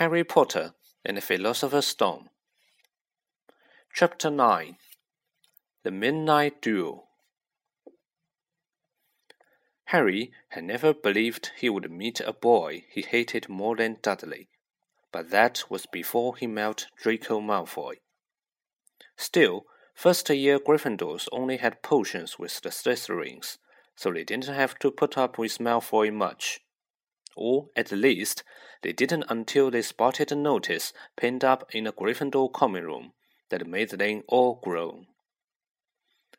Harry Potter and the Philosopher's Stone. Chapter 9 The Midnight Duel. Harry had never believed he would meet a boy he hated more than Dudley, but that was before he met Draco Malfoy. Still, first year Gryffindors only had potions with the Slytherins, so they didn't have to put up with Malfoy much or at least they didn't until they spotted a notice pinned up in a Gryffindor common room that made them all groan.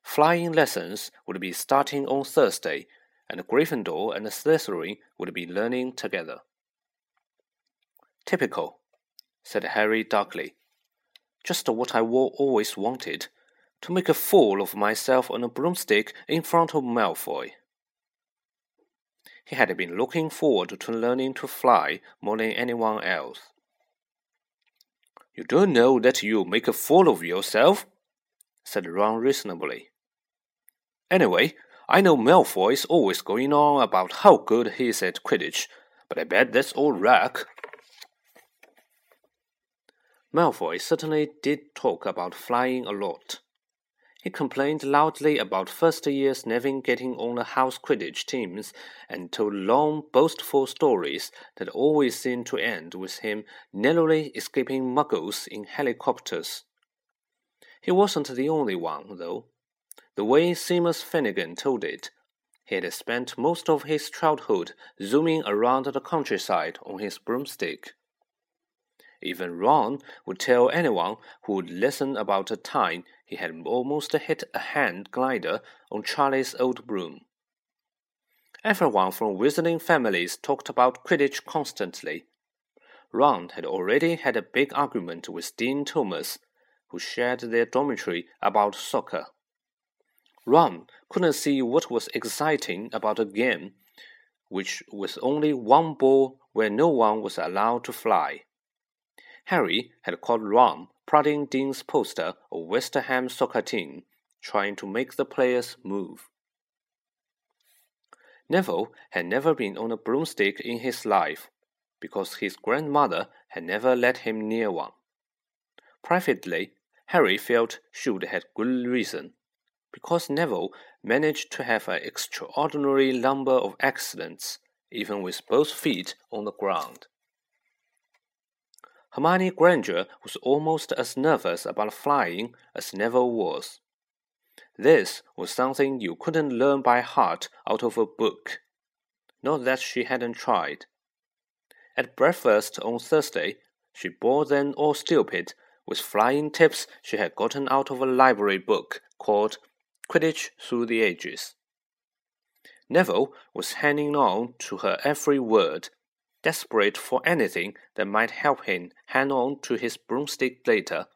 Flying lessons would be starting on Thursday, and Gryffindor and Slytherin would be learning together. Typical, said Harry darkly. Just what I always wanted to make a fool of myself on a broomstick in front of Malfoy. He had been looking forward to learning to fly more than anyone else. You don't know that you'll make a fool of yourself, said Ron reasonably. Anyway, I know Malfoy is always going on about how good he is at Quidditch, but I bet that's all rag. Malfoy certainly did talk about flying a lot. He complained loudly about first years never getting on the house Quidditch teams and told long, boastful stories that always seemed to end with him narrowly escaping muggles in helicopters. He wasn't the only one, though. The way Seamus Finnegan told it, he had spent most of his childhood zooming around the countryside on his broomstick. Even Ron would tell anyone who would listen about a time he had almost hit a hand glider on Charlie's old broom. Everyone from Wizarding families talked about Quidditch constantly. Ron had already had a big argument with Dean Thomas, who shared their dormitory about soccer. Ron couldn't see what was exciting about a game which was only one ball where no one was allowed to fly. Harry had caught Ron prodding Dean's poster of West Ham soccer team, trying to make the players move. Neville had never been on a broomstick in his life, because his grandmother had never let him near one. Privately, Harry felt she would have good reason, because Neville managed to have an extraordinary number of accidents, even with both feet on the ground. Hermione Granger was almost as nervous about flying as Neville was. This was something you couldn't learn by heart out of a book. Not that she hadn't tried. At breakfast on Thursday, she bored them all stupid with flying tips she had gotten out of a library book called Quidditch Through the Ages. Neville was hanging on to her every word desperate for anything that might help him hang on to his broomstick later.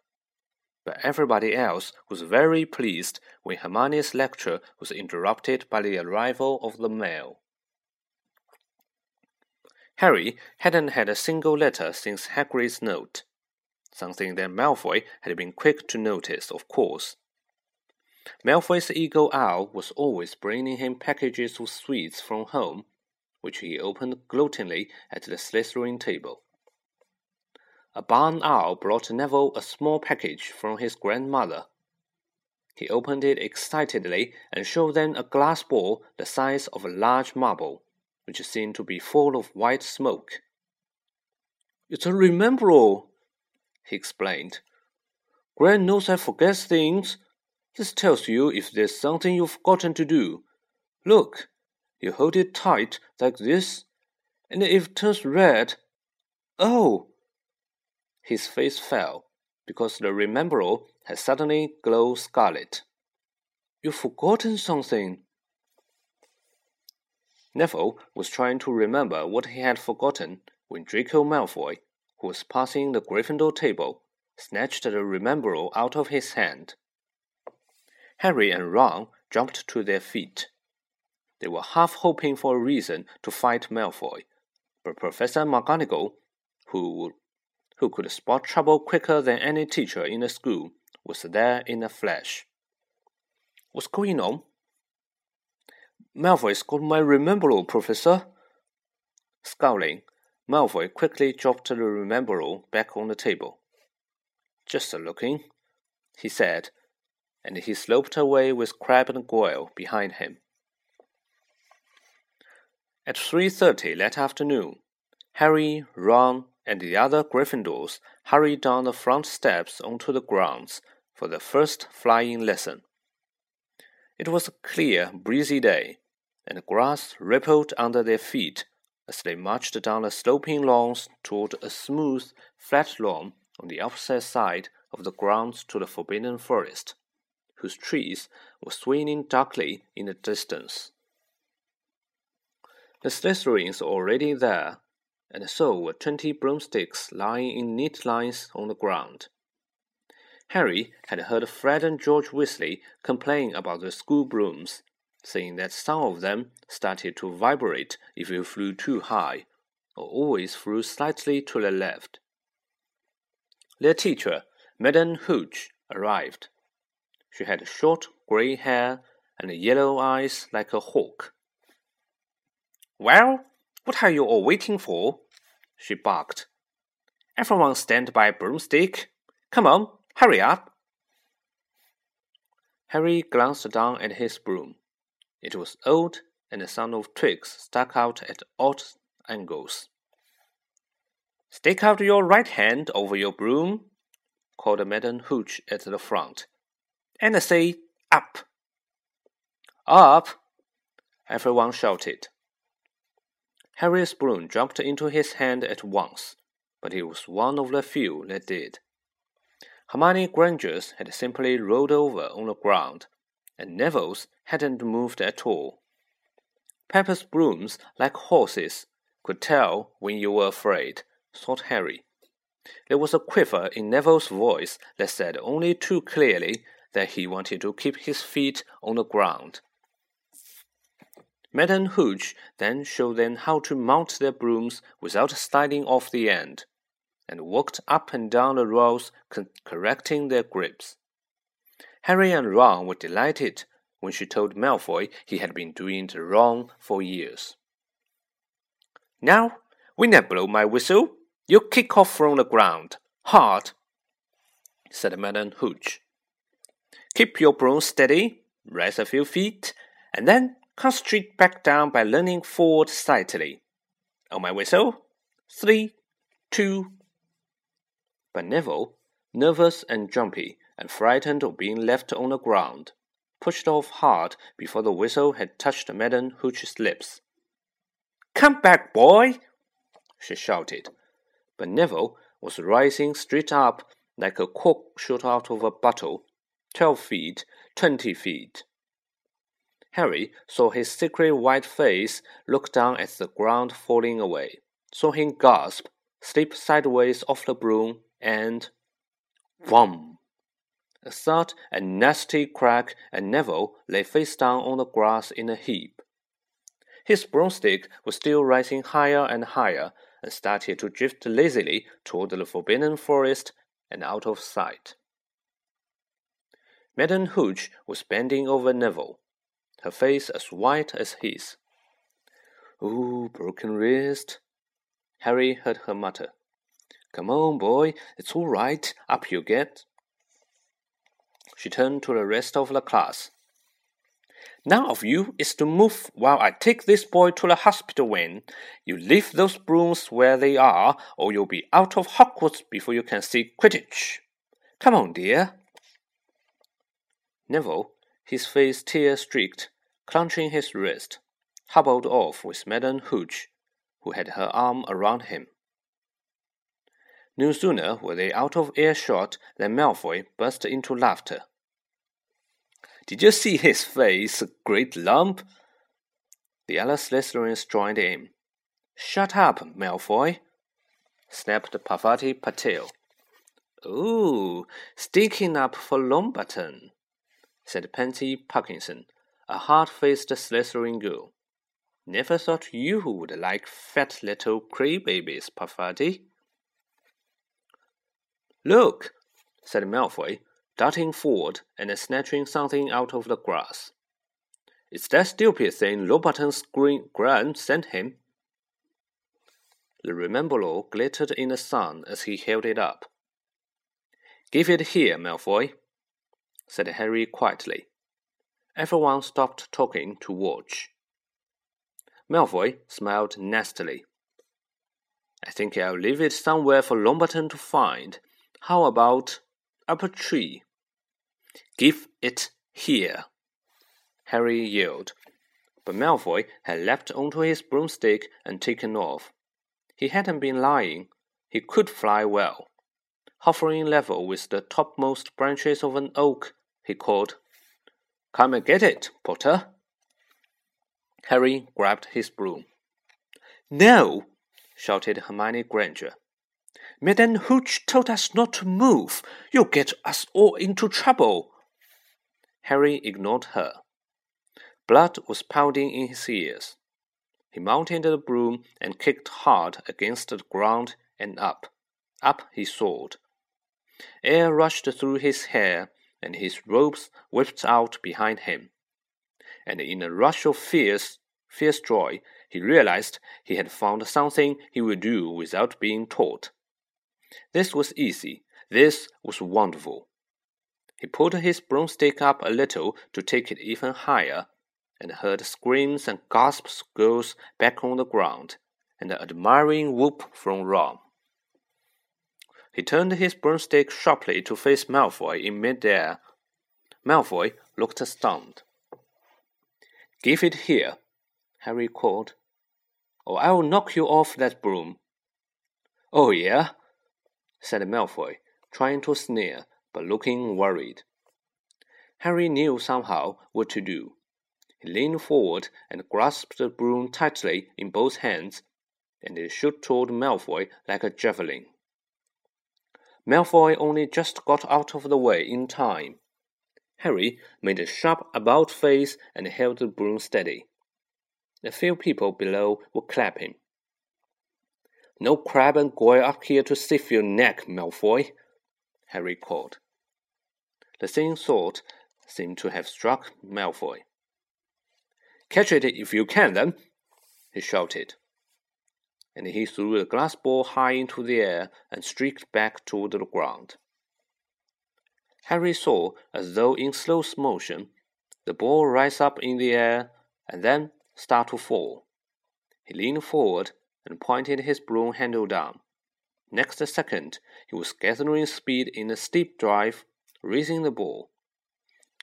But everybody else was very pleased when Hermione's lecture was interrupted by the arrival of the mail. Harry hadn't had a single letter since Hagrid's note, something that Malfoy had been quick to notice, of course. Malfoy's eagle owl was always bringing him packages of sweets from home which he opened gloatingly at the Slytherin table. A barn owl brought Neville a small package from his grandmother. He opened it excitedly and showed them a glass ball the size of a large marble, which seemed to be full of white smoke. It's a Remembrall, he explained. Gran knows I forget things. This tells you if there's something you've forgotten to do. Look, you hold it tight like this, and if it turns red, oh! His face fell because the Remembrall had suddenly glowed scarlet. You've forgotten something. Neville was trying to remember what he had forgotten when Draco Malfoy, who was passing the Gryffindor table, snatched the Remembrall out of his hand. Harry and Ron jumped to their feet. They were half hoping for a reason to fight Malfoy, but Professor McGonagall, who, who could spot trouble quicker than any teacher in the school, was there in a flash. What's going on? Malfoy's got my Remembrall, Professor. Scowling, Malfoy quickly dropped the Remembrall back on the table. Just a looking, he said, and he sloped away with Crabbe and Goyle behind him. At three thirty that afternoon, Harry, Ron, and the other Gryffindors hurried down the front steps onto the grounds for the first flying lesson. It was a clear, breezy day, and the grass rippled under their feet as they marched down the sloping lawns toward a smooth, flat lawn on the opposite side of the grounds to the Forbidden Forest, whose trees were swinging darkly in the distance. The Slytherins were already there, and so were twenty broomsticks lying in neat lines on the ground. Harry had heard Fred and George Weasley complain about the school brooms, saying that some of them started to vibrate if you flew too high, or always flew slightly to the left. Their teacher, Madame Hooch, arrived. She had short grey hair and yellow eyes like a hawk. Well, what are you all waiting for? she barked. Everyone stand by broomstick. Come on, hurry up. Harry glanced down at his broom. It was old, and a sound of twigs stuck out at odd angles. Stick out your right hand over your broom, called Madame Hooch at the front, and say up. Up! Everyone shouted. Harry's broom jumped into his hand at once, but he was one of the few that did. Hermione Granger's had simply rolled over on the ground, and Neville's hadn't moved at all. Pepper's brooms, like horses, could tell when you were afraid, thought Harry. There was a quiver in Neville's voice that said only too clearly that he wanted to keep his feet on the ground. Madame Hooch then showed them how to mount their brooms without sliding off the end, and walked up and down the rows correcting their grips. Harry and Ron were delighted when she told Malfoy he had been doing it wrong for years. Now, when I blow my whistle, you kick off from the ground, hard, said Madame Hooch. Keep your broom steady, rise a few feet, and then Concentrate back down by leaning forward slightly. On my whistle, three, two. But Neville, nervous and jumpy, and frightened of being left on the ground, pushed off hard before the whistle had touched Madame Hooch's lips. Come back, boy! she shouted. But Neville was rising straight up like a cork shot out of a bottle, twelve feet, twenty feet. Harry saw his secret white face look down at the ground falling away, saw him gasp, slip sideways off the broom, and Wham! A thud and nasty crack, and Neville lay face down on the grass in a heap. His broomstick was still rising higher and higher, and started to drift lazily toward the forbidden forest and out of sight. Madame Hooch was bending over Neville, her face as white as his. Ooh, broken wrist. Harry heard her mutter. Come on, boy, it's all right. Up you get. She turned to the rest of the class. None of you is to move while I take this boy to the hospital when you leave those brooms where they are, or you'll be out of Hogwarts before you can see Quidditch. Come on, dear. Neville, his face tear streaked, clenching his wrist, hobbled off with Madame Hooch, who had her arm around him. No sooner were they out of earshot than Malfoy burst into laughter. Did you see his face, great lump? The other Slytherins joined in. Shut up, Malfoy, snapped Parvati Patil. Ooh, sticking up for Longbottom, said Pansy Parkinson, a hard-faced Slytherin girl. Never thought you would like fat little crybabies, Parvati. Look, said Malfoy, darting forward and snatching something out of the grass. It's that stupid thing Longbottom's green gran sent him. The Remembrall glittered in the sun as he held it up. Give it here, Malfoy, said Harry quietly. Everyone stopped talking to watch. Malfoy smiled nastily. I think I'll leave it somewhere for Longbottom to find. How about up a tree? Give it here, Harry yelled. But Malfoy had leapt onto his broomstick and taken off. He hadn't been lying. He could fly well. Hovering level with the topmost branches of an oak, he called, Come and get it, Potter. Harry grabbed his broom. No! shouted Hermione Granger. Madame Hooch told us not to move. You'll get us all into trouble. Harry ignored her. Blood was pounding in his ears. He mounted the broom and kicked hard against the ground and up. Up he soared. Air rushed through his hair, and his robes whipped out behind him. And in a rush of fierce, fierce joy, he realized he had found something he would do without being taught. This was easy. This was wonderful. He pulled his broomstick up a little to take it even higher, and heard screams and gasps girls back on the ground, and an admiring whoop from Ron. He turned his broomstick sharply to face Malfoy in midair. Malfoy looked stunned. Give it here, Harry called, or I'll knock you off that broom. Oh, yeah? said Malfoy, trying to sneer, but looking worried. Harry knew somehow what to do. He leaned forward and grasped the broom tightly in both hands, and it shot toward Malfoy like a javelin. Malfoy only just got out of the way in time. Harry made a sharp about face and held the broom steady. A few people below were clapping. No Crabbe and Goyle up here to save your neck, Malfoy, Harry called. The same thought seemed to have struck Malfoy. Catch it if you can, then, he shouted. And he threw a glass ball high into the air and streaked back toward the ground. Harry saw, as though in slow motion, the ball rise up in the air and then start to fall. He leaned forward and pointed his broom handle down. Next second, he was gathering speed in a steep drive, raising the ball.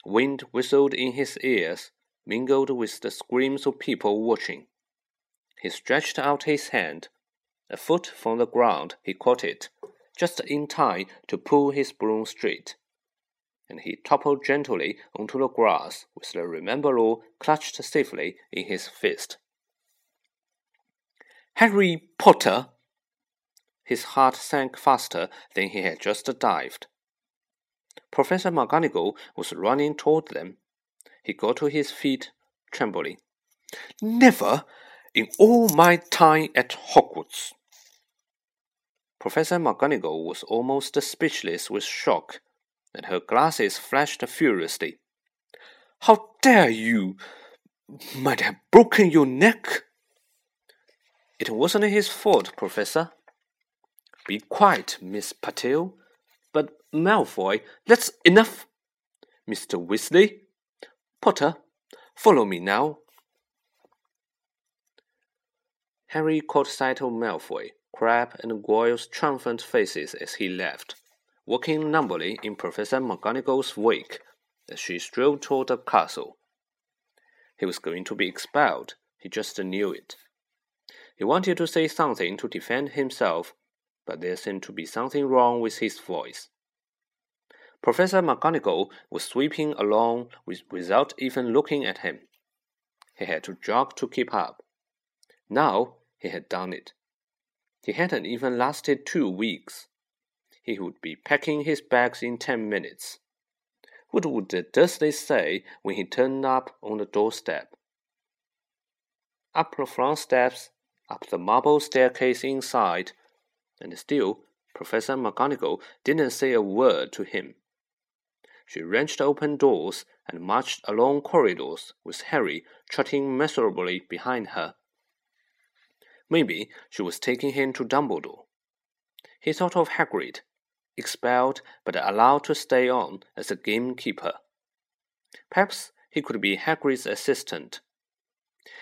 Wind whistled in his ears, mingled with the screams of people watching. He stretched out his hand. A foot from the ground, he caught it, just in time to pull his broom straight. And he toppled gently onto the grass with the Remembrall clutched safely in his fist. Harry Potter! His heart sank faster than he had just dived. Professor McGonagall was running toward them. He got to his feet, trembling. Never in all my time at Hogwarts. Professor McGonagall was almost speechless with shock, and her glasses flashed furiously. How dare you! Might have broken your neck. It wasn't his fault, Professor. Be quiet, Miss Patil. But Malfoy, that's enough. Mr. Weasley, Potter, follow me now. Harry caught sight of Malfoy, Crabbe, and Goyle's triumphant faces as he left, walking numbly in Professor McGonagall's wake as she strode toward the castle. He was going to be expelled, he just knew it. He wanted to say something to defend himself, but there seemed to be something wrong with his voice. Professor McGonagall was sweeping along with, without even looking at him. He had to jog to keep up. Now he had done it. He hadn't even lasted two weeks. He would be packing his bags in ten minutes. What would the Dursleys say when he turned up on the doorstep? Up the front steps, up the marble staircase inside, and still Professor McGonagall didn't say a word to him. She wrenched open doors and marched along corridors with Harry trotting miserably behind her. Maybe she was taking him to Dumbledore. He thought of Hagrid, expelled but allowed to stay on as a gamekeeper. Perhaps he could be Hagrid's assistant.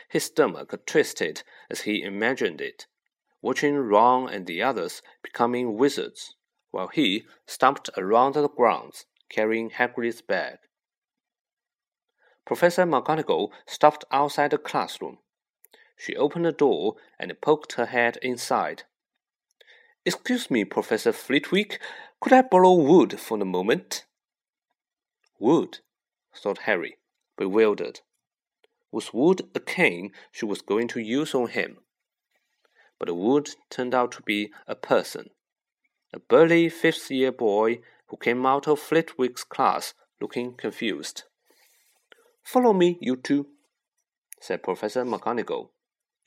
His stomach twisted as he imagined it, watching Ron and the others becoming wizards, while he stumped around the grounds carrying Hagrid's bag. Professor McGonagall stopped outside the classroom. She opened the door and poked her head inside. Excuse me, Professor Flitwick, could I borrow wood for the moment? Wood, thought Harry, bewildered. Was wood a cane she was going to use on him? But the wood turned out to be a person, a burly fifth year boy who came out of Flitwick's class looking confused. Follow me, you two, said Professor McGonagall,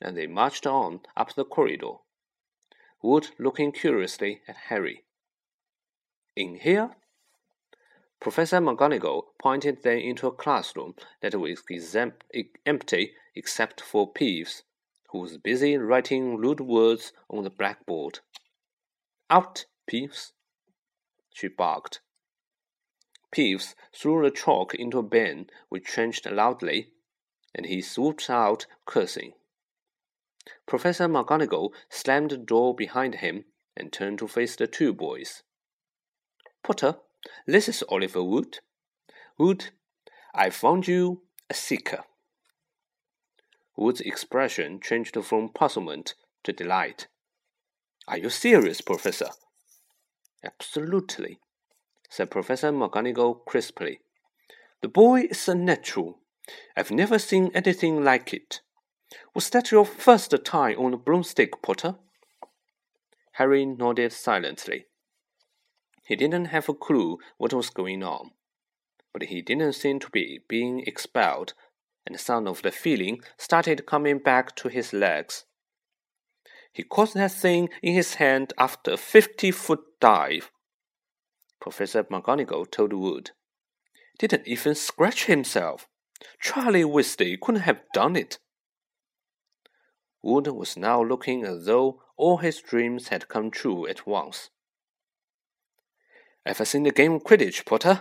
and they marched on up the corridor. Wood looking curiously at Harry. In here? Professor McGonagall pointed them into a classroom that was empty except for Peeves, who was busy writing rude words on the blackboard. Out, Peeves, she barked. Peeves threw the chalk into a bin, which changed loudly, and he swooped out, cursing. Professor McGonagall slammed the door behind him and turned to face the two boys. Potter, this is Oliver Wood. Wood, I found you a seeker. Wood's expression changed from puzzlement to delight. Are you serious, Professor? Absolutely, said Professor McGonagall crisply. The boy is a natural. I've never seen anything like it. Was that your first time on a broomstick, Potter? Harry nodded silently. He didn't have a clue what was going on, but he didn't seem to be being expelled, and some of the feeling started coming back to his legs. He caught that thing in his hand after a fifty foot dive. Professor McGonagall told Wood. Didn't even scratch himself. Charlie Weasley couldn't have done it. Wood was now looking as though all his dreams had come true at once. Ever seen the game of Quidditch, Potter?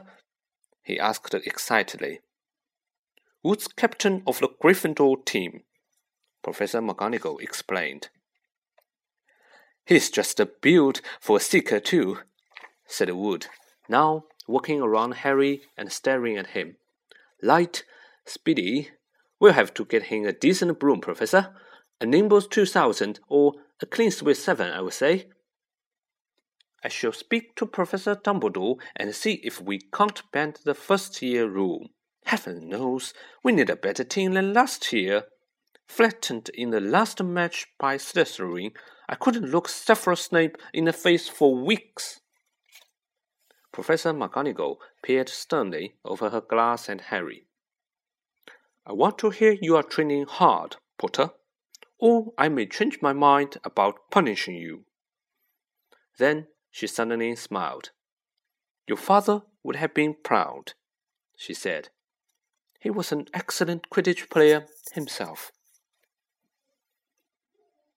he asked excitedly. Wood's captain of the Gryffindor team, Professor McGonagall explained. He's just a build for a seeker, too, said Wood, now walking around Harry and staring at him. Light, speedy. We'll have to get him a decent broom, Professor. A Nimbus 2000 or a Clean Sweep 7, I would say. I shall speak to Professor Dumbledore and see if we can't bend the first year rule. Heaven knows, we need a better team than last year. Flattened in the last match by Slytherin, I couldn't look Severus Snape in the face for weeks. Professor McGonagall peered sternly over her glass at Harry. I want to hear you are training hard, Potter, or I may change my mind about punishing you. Then she suddenly smiled. Your father would have been proud, she said. He was an excellent Quidditch player himself.